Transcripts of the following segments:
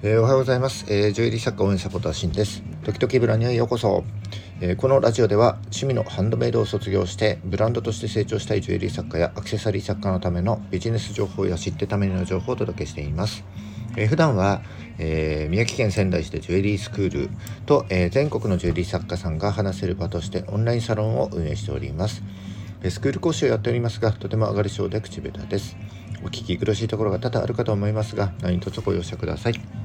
えー、おはようございます、えー、ジュエリー作家応援サポーターシンです。時々ブラにはようこそ、えー、このラジオでは趣味のハンドメイドを卒業してブランドとして成長したいジュエリー作家やアクセサリー作家のためのビジネス情報や知ってための情報をお届けしています、えー、普段は、えー、宮城県仙台市でジュエリースクールと、えー、全国のジュエリー作家さんが話せる場としてオンラインサロンを運営しております。スクール講師をやっておりますがとても上がり症で口下手です。お聞き苦しいところが多々あるかと思いますが何卒ご容赦ください。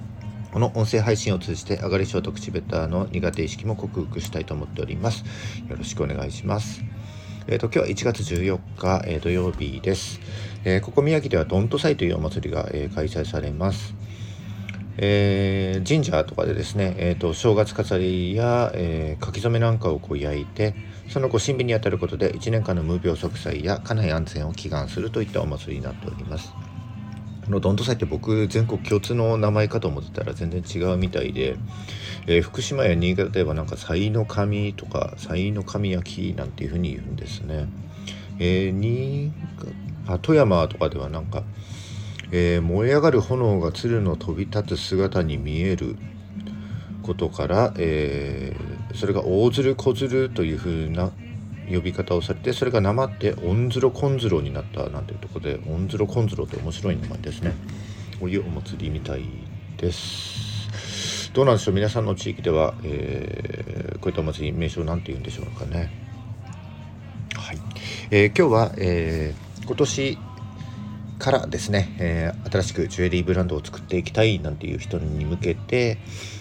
この音声配信を通じて上がり症と口下手の苦手意識も克服したいと思っております。よろしくお願いします。えっ、ー、と、今日は1月14日、えー、土曜日です。えー、ここ宮城ではドント祭というお祭りが、え開催されます。えー、神社とかでですね、えーと、正月飾りや、えー、書き初めなんかをこう焼いてその後神秘にあたることで1年間の無病息災や家内安全を祈願するといったお祭りになっております。のどんと祭って僕全国共通の名前かと思ってたら全然違うみたいで、えー、福島や新潟ではなんか才の神とか才の神焼きなんていうふうに言うんですね。えー、新あ富山とかではなんか、えー、燃え上がる炎が鶴の飛び立つ姿に見えることから、えー、それが大鶴小鶴というふうな呼び方をされてそれがなまってオンズロコンズロになったなんていうところでオンズロコンズロって面白い名前ですね。こういうお祭りみたいです。どうなんでしょう？皆さんの地域では、えー、こういったお祭り名称なんて言うんでしょうかね。はい、えー、今日は、えー、今年からですね、えー、新しくジュエリーブランドを作っていきたいなんていう人に向けて、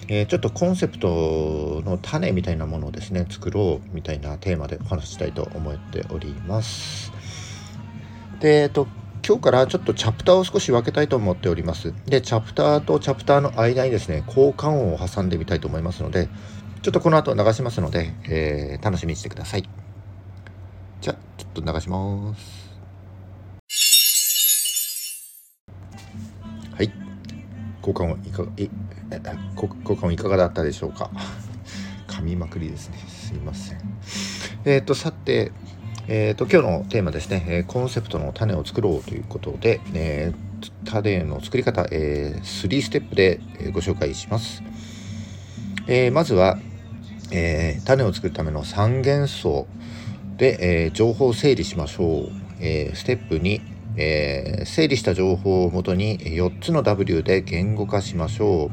えー、ちょっとコンセプトの種みたいなものをですね作ろうみたいなテーマでお話ししたいと思っております。で、えっと今日からちょっとチャプターを少し分けたいと思っております。で、チャプターとチャプターの間にですね、交換音を挟んでみたいと思いますので、ちょっとこの後流しますので、えー、楽しみにしてください。じゃあ、ちょっと流します。はい。交換はいかがい交換はいかがだったでしょうか？噛みまくりですね。すいません。えっ、ー、とさてえーと、今日のテーマですね、えコンセプトの種を作ろうということで、えー、種の作り方、えー、3ステップでご紹介します。えー、まずは、えー、種を作るための3元素で、えー、情報を整理しましょう。えー、ステップ2、えー、整理した情報をもとに4つの W で言語化しましょう。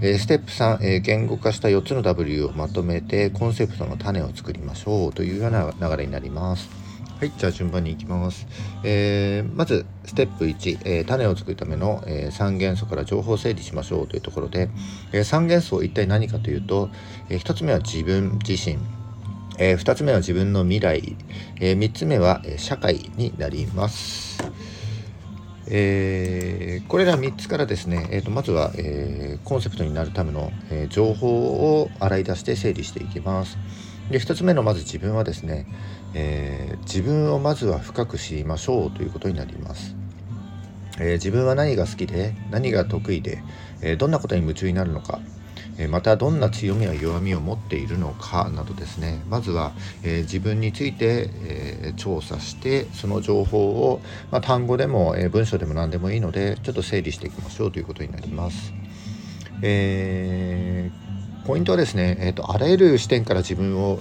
えー、ステップ3、えー、言語化した4つの W をまとめてコンセプトの種を作りましょうというような流れになります。はい、じゃあ順番に行きます。えー、まず、ステップ1、えー、種を作るための、えー、3元素から情報整理しましょうというところで、えー、3元素一体何かというと、えー、1つ目は自分自身、えー、2つ目は自分の未来、えー、3つ目は、え、社会になります。えー、これら3つからですね、えー、とまずは、えー、コンセプトになるための、えー、情報を洗い出して整理していきます。で1つ目のまず自分はですね、えー、自分をまずは深く知りましょうということになります。え、自分は何が好きで何が得意で、え、どんなことに夢中になるのかまたどんな強みや弱みを持っているのかなどですねまずは、えー、自分について、えー、調査してその情報を、まあ、単語でも、えー、文章でも何でもいいのでちょっと整理していきましょうということになります。えポイントはですね、えーと、あらゆる視点から自分を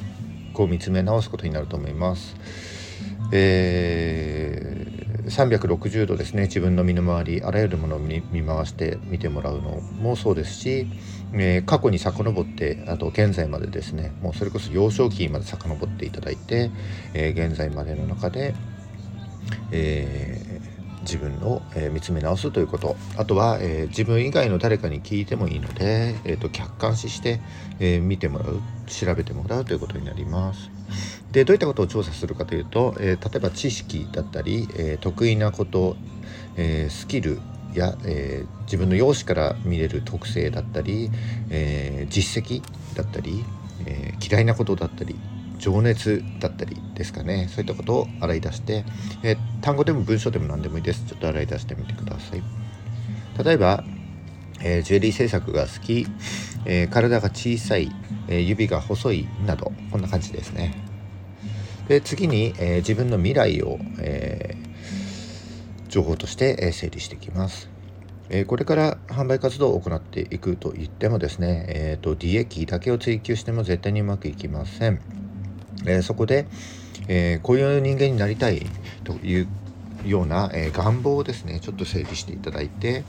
こう見つめ直すことになると思います。え360度ですね自分の身の回りあらゆるものを見回して見てもらうのもそうですし、えー、過去に遡ってあと現在までですねもうそれこそ幼少期まで遡っていただいて、えー、現在までの中で、えー、自分を、え見つめ直すということあとは、え自分以外の誰かに聞いてもいいので、えーと、客観視して、え見てもらう調べてもらうということになります。でどういったことを調査するかというと、えー、例えば知識だったり、えー、得意なこと、えー、スキルや、え自分の容姿から見れる特性だったり、え実績だったり、え嫌いなことだったり情熱だったりですかね。そういったことを洗い出して、え単語でも文章でも何でもいいです。ちょっと洗い出してみてください。例えば、えジュエリー制作が好き、え体が小さい、え指が細いなどこんな感じですね。で次に、えー、自分の未来を、えー、情報として、え整理していきます、え、これから販売活動を行っていくと言ってもですね、えーと、利益だけを追求しても絶対にうまくいきません。え、そこで、え、こういう人間になりたいというような、え願望をですねちょっと整理していただいて、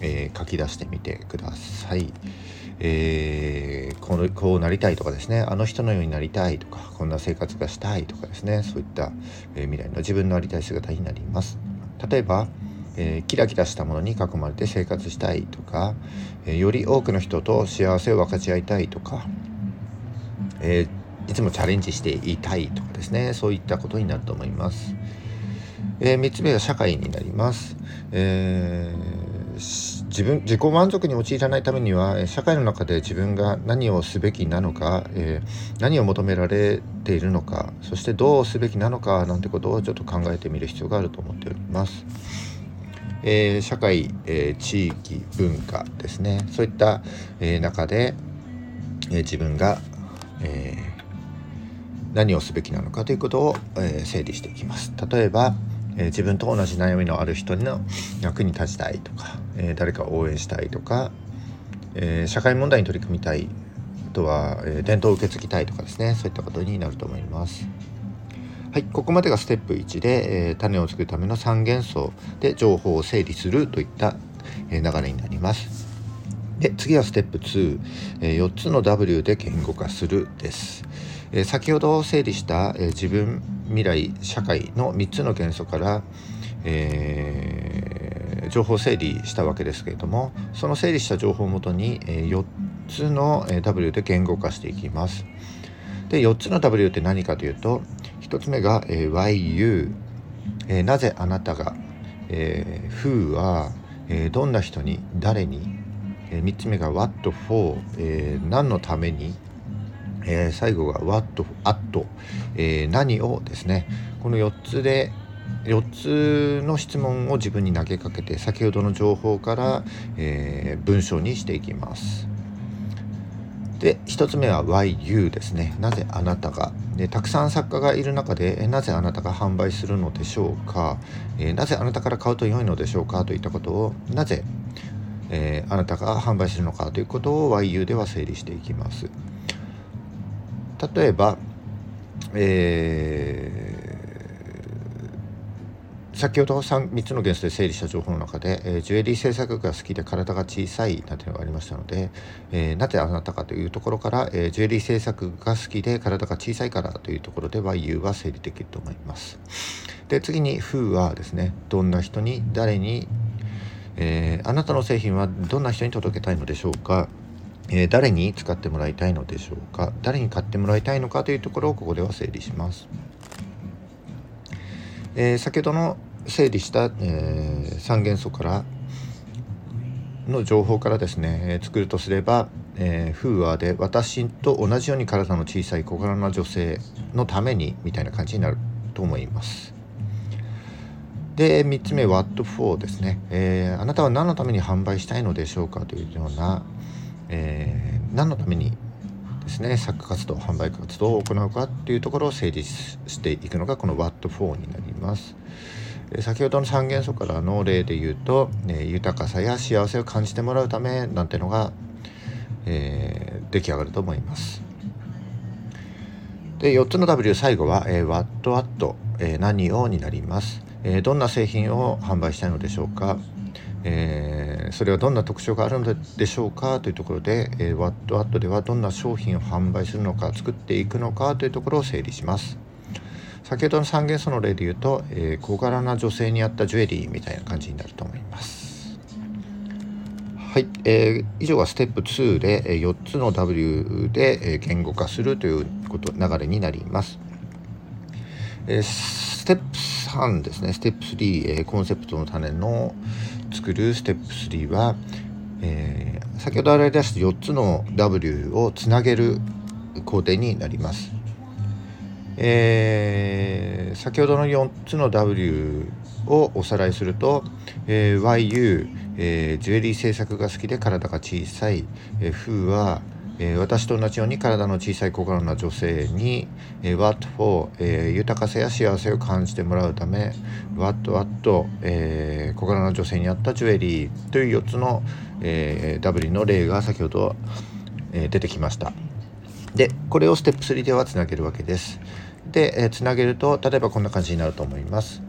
え書き出してみてください。えー、このこうなりたいとかですねあの人のようになりたいとかこんな生活がしたいとかですねそういった、え未来の自分のありたい姿になります。例えばえー、キラキラしたものに囲まれて生活したいとか、えー、より多くの人と幸せを分かち合いたいとか、えー、いつもチャレンジしていたいとかですねそういったことになると思います。え3つ目は社会になります。え自分自己満足に陥らないためには社会の中で自分が何をすべきなのか、え何を求められているのかそしてどうすべきなのかなんてことをちょっと考えてみる必要があると思っております。えー、社会、えー、地域文化ですねそういった、え、中で、え自分が、え何をすべきなのかということを、え整理していきます。例えば、え自分と同じ悩みのある人の役に立ちたいとか、え誰かを応援したいとか、え社会問題に取り組みたいあとは、え伝統を受け継ぎたいとかですねそういったことになると思います。はい、ここまでがステップ1で、えー、種を作るための3元素で情報を整理するといった、えー、流れになります。で次はステップ2、えー、4つの W で言語化するです。えー、先ほど整理した、えー、自分未来社会の3つの元素から、えー、情報整理したわけですけれどもその整理した情報をもとに、えー、4つの W で言語化していきます。で4つの W って何かというと1つ目が、えー、YU、えー、なぜあなたが、えー、Who は、えー、どんな人に誰に、えー、3つ目が What for、えー、何のために、えー、最後が What at、え、何をですね。この4つで4つの質問を自分に投げかけて先ほどの情報から、えー、文章にしていきます。で1つ目は YU ですね。なぜあなたが。でたくさん作家がいる中でなぜあなたが販売するのでしょうか、えー、なぜあなたから買うと良いのでしょうか。といったことをなぜ、えー、あなたが販売するのか。ということを YU では整理していきます。例えば、えー先ほど 3, 3つの元素で整理した情報の中で、えー、ジュエリー制作が好きで体が小さいなんていうのがありましたので、えー、なぜあなたかというところから、え、ジュエリー制作が好きで体が小さいからというところでは U は整理できると思います。で次に風はですねどんな人に誰に、えあなたの製品はどんな人に届けたいのでしょうかえ誰に使ってもらいたいのでしょうか？誰に買ってもらいたいのかというところをここでは整理します。えー、先ほどの整理した、えー、3元素からの情報からですね、えー、作るとすれば、えー、フーアで私と同じように体の小さい小柄な女性のためにみたいな感じになると思います。で3つ目 What for ですね、えー、あなたは何のために販売したいのでしょうかというような、えー、何のためにですね作家活動販売活動を行うかっていうところを整理していくのがこの What4 になります。先ほどの三元素からの例で言うと、え豊かさや幸せを感じてもらうためなんてのが、えー、出来上がると思います。で4つの W 最後は、えー、What What、えー、何をになります、えー、どんな製品を販売したいのでしょうか、えー、それはどんな特徴があるのでしょうかというところで、えー、ワットワットではどんな商品を販売するのか作っていくのかというところを整理します。先ほどの三元素の例で言うと、えー、小柄な女性に合ったジュエリーみたいな感じになると思います。はい、えー、以上がステップ2で、えー、4つの W で、えー、言語化するということ流れになります、えー、ステップ3ですね。ステップ3、えー、コンセプトの種の作るステップ3は、えー、先ほど洗い出した4つの W をつなげる工程になります。えー、先ほどの4つの W をおさらいすると、えー、YU、えー、ジュエリー制作が好きで体が小さい、えー、風は、えー、私と同じように体の小さい小柄な女性に、えー、What for、えー、豊かさや幸せを感じてもらうため What What、えー、小柄な女性に合ったジュエリーという4つの、えー、W の例が先ほど、えー、出てきました。でこれをステップ3ではつなげるわけです。で、えー、つなげると例えばこんな感じになると思います。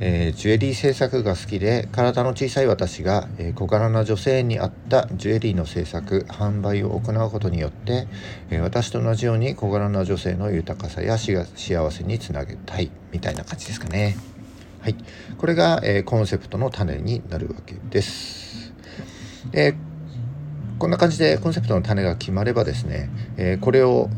えー、ジュエリー制作が好きで体の小さい私が、えー、小柄な女性に合ったジュエリーの制作販売を行うことによって、えー、私と同じように小柄な女性の豊かさや幸せにつなげたいみたいな感じですかね。はい、これが、えコンセプトの種になるわけです。えこんな感じでコンセプトの種が決まればですね、えー、これを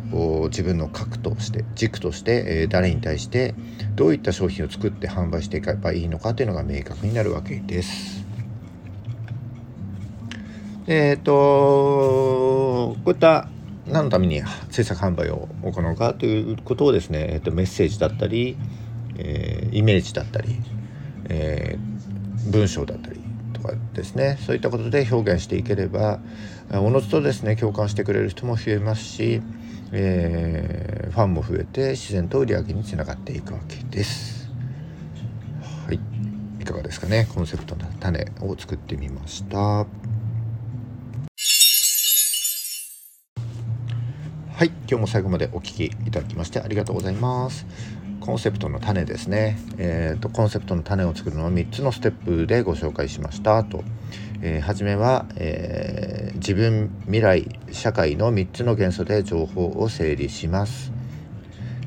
自分の核として軸として、えー、誰に対してどういった商品を作って販売していけばいいのかというのが明確になるわけです。えっ、ー、とこういった何のために制作販売を行うかということをですね、えー、とメッセージだったり、えー、イメージだったり、えー、文章だったりとかですねそういったことで表現していければおのずとですね共感してくれる人も増えますし、えー、ファンも増えて自然と売り上げにつながっていくわけです。はい、いかがですかねコンセプトの種を作ってみました。はい、今日も最後までお聴きいただきましてありがとうございます。コンセプトの種ですね、えーと、コンセプトの種を作るのは3つのステップでご紹介しました。と、えー、初めは、えー、自分未来社会の3つの元素で情報を整理します、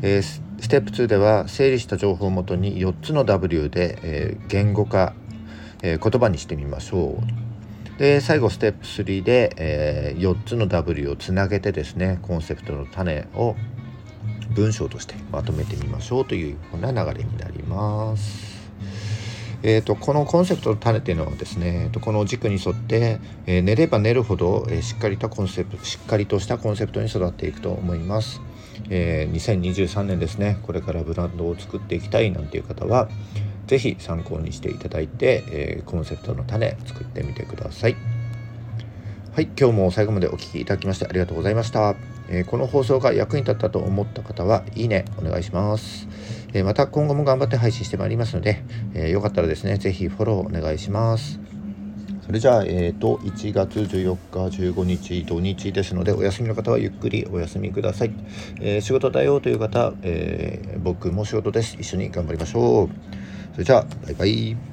えー、ステップ2では整理した情報をもとに4つの W で、え言語化、え言葉にしてみましょう。で最後ステップ3で、え4つの W をつなげてですねコンセプトの種を文章としてまとめてみましょうというふうな流れになります。えーと、このコンセプトの種っていうのはですね、この軸に沿って、えー、寝れば寝るほど、えー、しっかりとコンセプトしっかりとしたコンセプトに育っていくと思います。えー、2023年ですねこれからブランドを作っていきたいなんていう方は是非参考にしていただいて、えー、コンセプトの種作ってみてください。はい、今日も最後までお聴きいただきましてありがとうございました。えー、この放送が役に立ったと思った方はいいねお願いします。えー、また今後も頑張って配信してまいりますので、えー、よかったらですね、ぜひフォローお願いします。それじゃあ、えーと、1月14日、15日、土日ですので、お休みの方はゆっくりお休みください。えー、仕事だよという方、えー、僕も仕事です。一緒に頑張りましょう。それじゃあ、バイバイ。